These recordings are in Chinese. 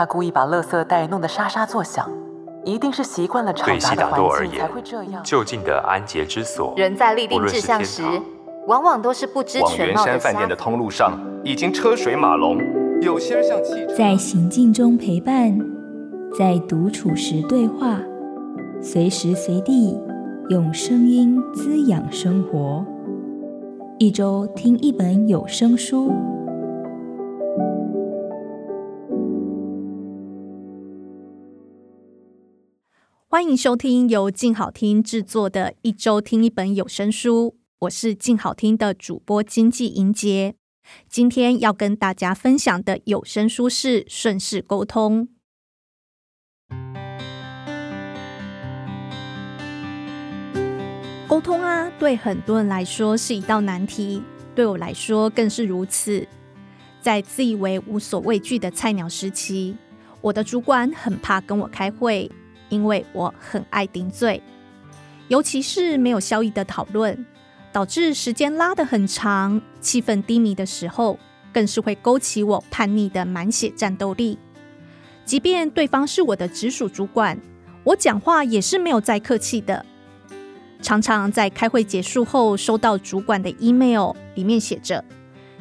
他故意把垃圾袋弄得沙沙作响，一定是习惯了吵杂的环境才会这样。就近的安洁之所，人在立定志向时，往往都是不知全貌的。往圆山饭店的通路上已经车水马龙，有些人像汽车。在行进中陪伴，在独处时对话，随时随地用声音滋养生活。一周听一本有声书。欢迎收听由静好听制作的一周听一本有声书，我是静好听的主播经济莹洁。今天要跟大家分享的有声书是《顺势沟通》。沟通啊，对很多人来说是一道难题，对我来说更是如此。在自以为无所畏惧的菜鸟时期，我的主管很怕跟我开会。因为我很爱顶嘴，尤其是没有效益的讨论，导致时间拉得很长，气氛低迷的时候，更是会勾起我叛逆的满血战斗力。即便对方是我的直属主管，我讲话也是没有再客气的。常常在开会结束后，收到主管的 email，里面写着：“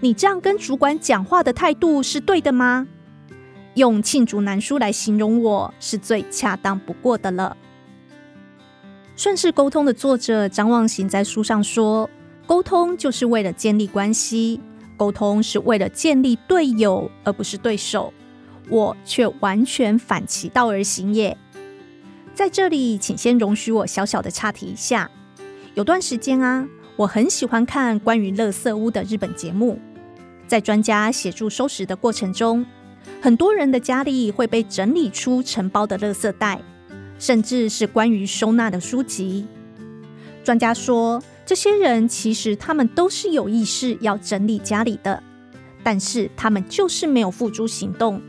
你这样跟主管讲话的态度是对的吗？”用罄竹难书来形容我是最恰当不过的了。顺势沟通的作者张望行在书上说：“沟通就是为了建立关系，沟通是为了建立队友，而不是对手。”我却完全反其道而行也。在这里，请先容许我小小的岔题一下。有段时间啊，我很喜欢看关于垃圾屋的日本节目，在专家协助收拾的过程中。很多人的家里会被整理出成包的垃圾袋，甚至是关于收纳的书籍。专家说，这些人其实他们都是有意识要整理家里的，但是他们就是没有付诸行动。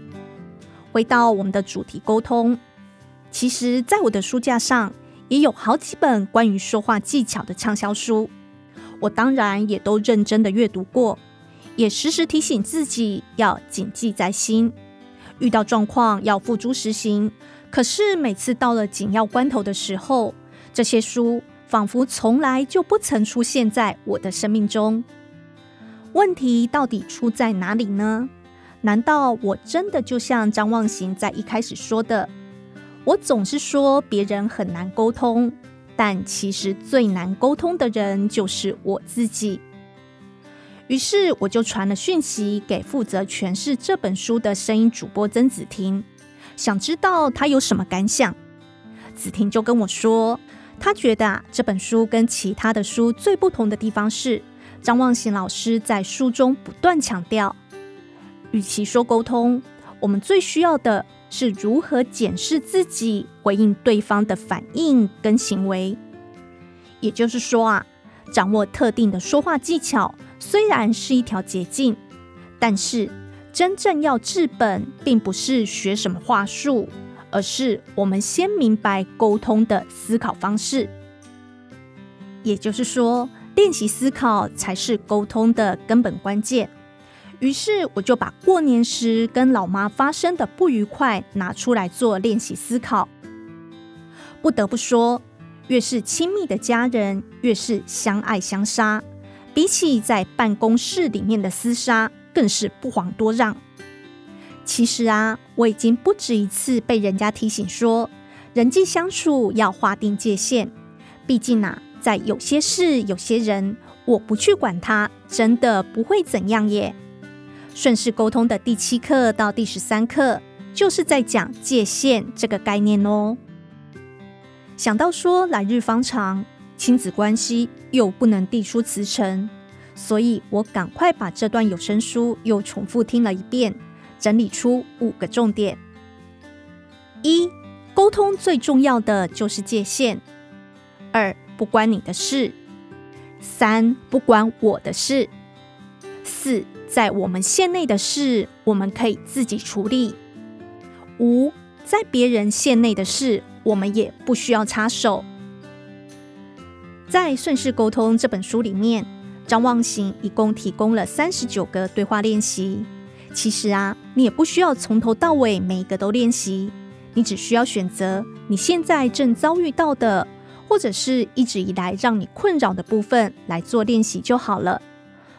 回到我们的主题沟通，其实在我的书架上也有好几本关于说话技巧的畅销书，我当然也都认真的阅读过。也时时提醒自己要谨记在心，遇到状况要付诸实行。可是每次到了紧要关头的时候，这些书仿佛从来就不曾出现在我的生命中。问题到底出在哪里呢？难道我真的就像张望行在一开始说的，我总是说别人很难沟通，但其实最难沟通的人就是我自己。于是我就传了讯息给负责诠释这本书的声音主播曾子婷，想知道他有什么感想。子婷就跟我说，他觉得啊，这本书跟其他的书最不同的地方是，张忘形老师在书中不断强调，与其说沟通，我们最需要的是如何检视自己，回应对方的反应跟行为。也就是说啊，掌握特定的说话技巧。虽然是一条捷径，但是真正要治本，并不是学什么话术，而是我们先明白沟通的思考方式。也就是说，练习思考才是沟通的根本关键。于是，我就把过年时跟老妈发生的不愉快拿出来做练习思考。不得不说，越是亲密的家人，越是相爱相杀。比起在办公室里面的厮杀，更是不遑多让。其实啊，我已经不止一次被人家提醒说，人际相处要划定界限。毕竟啊，在有些事、有些人，我不去管他，真的不会怎样耶。顺势沟通的第七课到第十三课，就是在讲界限这个概念哦。想到说来日方长。亲子关系又不能递出辞呈，所以我赶快把这段有声书又重复听了一遍，整理出五个重点：一、沟通最重要的就是界限；二、不关你的事；三、不关我的事；四、在我们线内的事，我们可以自己处理；五、在别人线内的事，我们也不需要插手。在《顺势沟通》这本书里面，张望行一共提供了三十九个对话练习，其实啊，你也不需要从头到尾每一个都练习，你只需要选择你现在正遭遇到的，或者是一直以来让你困扰的部分来做练习就好了。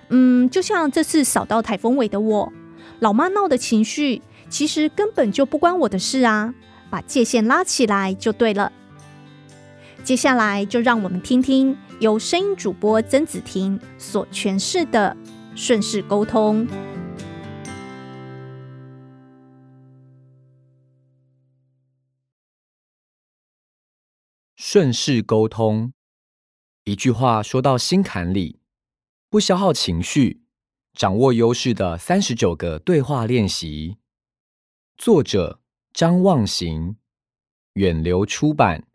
嗯，就像这次扫到台风尾的我，老妈闹的情绪，其实根本就不关我的事啊，把界限拉起来就对了。接下来就让我们听听由声音主播曾子婷所诠释的顺势沟通。顺势沟通，一句话说到心坎里，不消耗情绪，掌握优势的三十九个对话练习。作者：张望行，远流出版，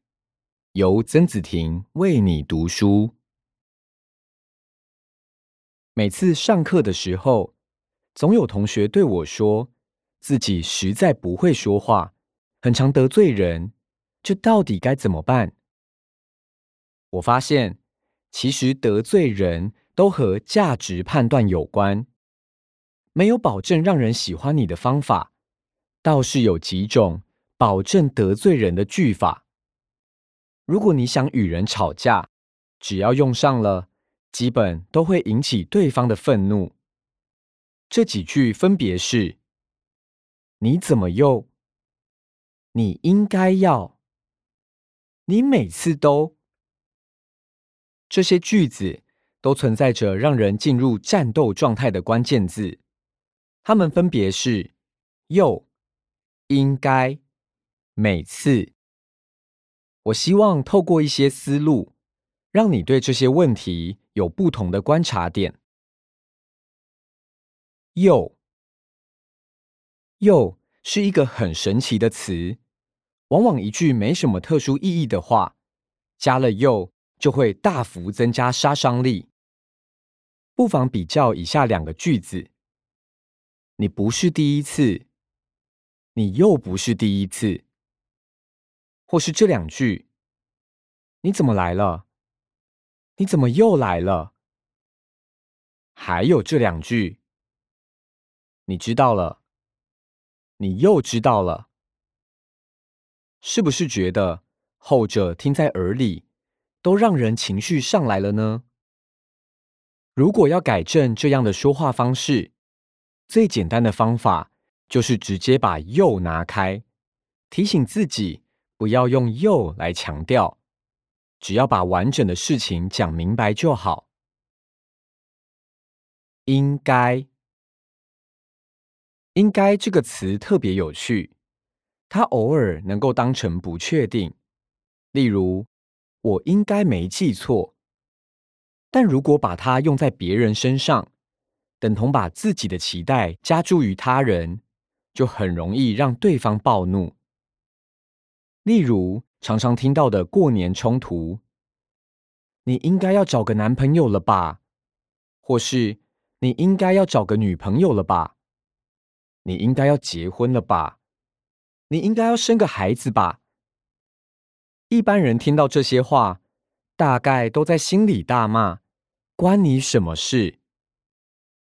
由曾子婷为你读书。每次上课的时候，总有同学对我说，自己实在不会说话，很常得罪人，这到底该怎么办？我发现，其实得罪人都和价值判断有关，没有保证让人喜欢你的方法，倒是有几种保证得罪人的句法。如果你想与人吵架，只要用上了，基本都会引起对方的愤怒。这几句分别是：你怎么又？你应该要？你每次都？这些句子都存在着让人进入战斗状态的关键字，它们分别是“又”、“应该”、“每次”。我希望透过一些思路，让你对这些问题有不同的观察点。“又”，“又”是一个很神奇的词，往往一句没什么特殊意义的话，加了“又”。就会大幅增加杀伤力。不妨比较以下两个句子：你不是第一次，你又不是第一次，或是这两句：你怎么来了？你怎么又来了？还有这两句：你知道了，你又知道了。是不是觉得后者听在耳里，都让人情绪上来了呢？如果要改正这样的说话方式，最简单的方法就是直接把“又”拿开，提醒自己不要用“又”来强调，只要把完整的事情讲明白就好。应该，应该这个词特别有趣，它偶尔能够当成不确定，例如。我应该没记错，但如果把它用在别人身上，等同把自己的期待加诸于他人，就很容易让对方暴怒。例如，常常听到的过年冲突：“你应该要找个男朋友了吧？”或是“你应该要找个女朋友了吧？”“你应该要结婚了吧？”“你应该要生个孩子吧？”一般人听到这些话，大概都在心里大骂：“关你什么事？”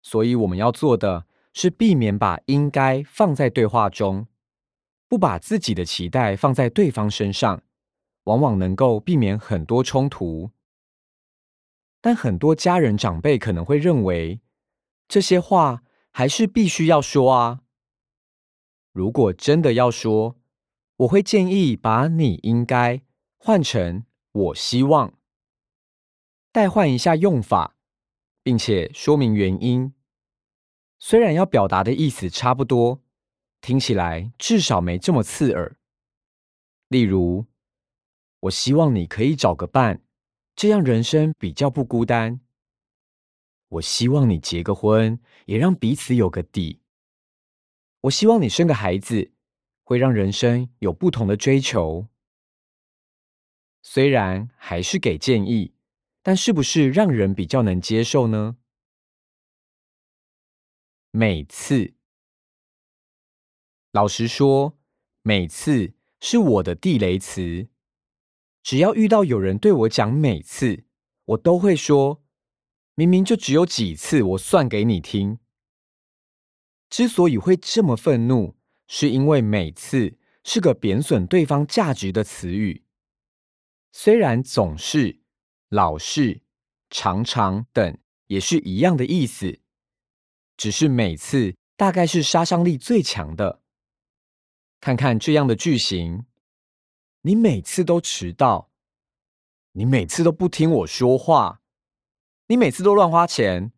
所以我们要做的是避免把“应该”放在对话中，不把自己的期待放在对方身上，往往能够避免很多冲突。但很多家人长辈可能会认为，这些话还是必须要说啊。如果真的要说，我会建议把“你应该”。换成我希望，代换一下用法，并且说明原因。虽然要表达的意思差不多，听起来至少没这么刺耳。例如，我希望你可以找个伴，这样人生比较不孤单。我希望你结个婚，也让彼此有个底。我希望你生个孩子，会让人生有不同的追求。虽然还是给建议，但是不是让人比较能接受呢？每次，老实说，每次是我的地雷词。只要遇到有人对我讲每次，我都会说，明明就只有几次，我算给你听。之所以会这么愤怒，是因为每次是个贬损对方价值的词语。虽然总是、老是、常常等也是一样的意思，只是每次大概是杀伤力最强的。看看这样的句型。你每次都迟到，你每次都不听我说话，你每次都乱花钱。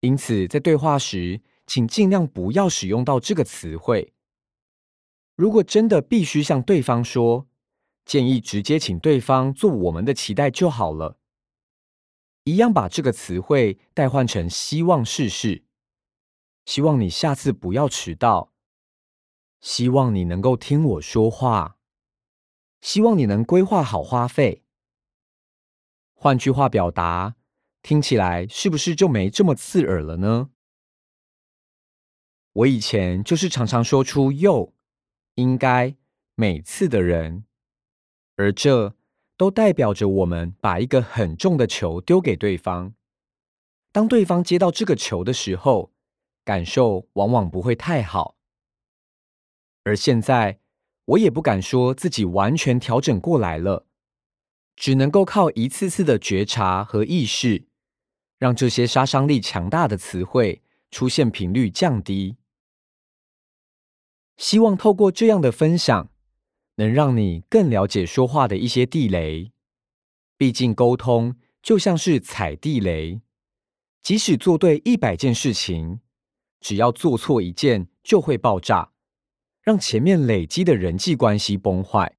因此，在对话时，请尽量不要使用到这个词汇。如果真的必须向对方说，建议直接请对方做我们的期待就好了。一样把这个词汇代换成希望试试，希望你下次不要迟到，希望你能够听我说话。希望你能规划好花费。换句话表达，听起来是不是就没这么刺耳了呢？我以前就是常常说出“又”“应该”“每次”的人，而这都代表着我们把一个很重的球丢给对方。当对方接到这个球的时候，感受往往不会太好。而现在，我也不敢说自己完全调整过来了，只能够靠一次次的觉察和意识，让这些杀伤力强大的词汇出现频率降低。希望透过这样的分享，能让你更了解说话的一些地雷。毕竟沟通就像是踩地雷，即使做对一百件事情，只要做错一件就会爆炸。让前面累积的人际关系崩坏。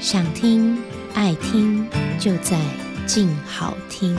想听爱听，就在静好听。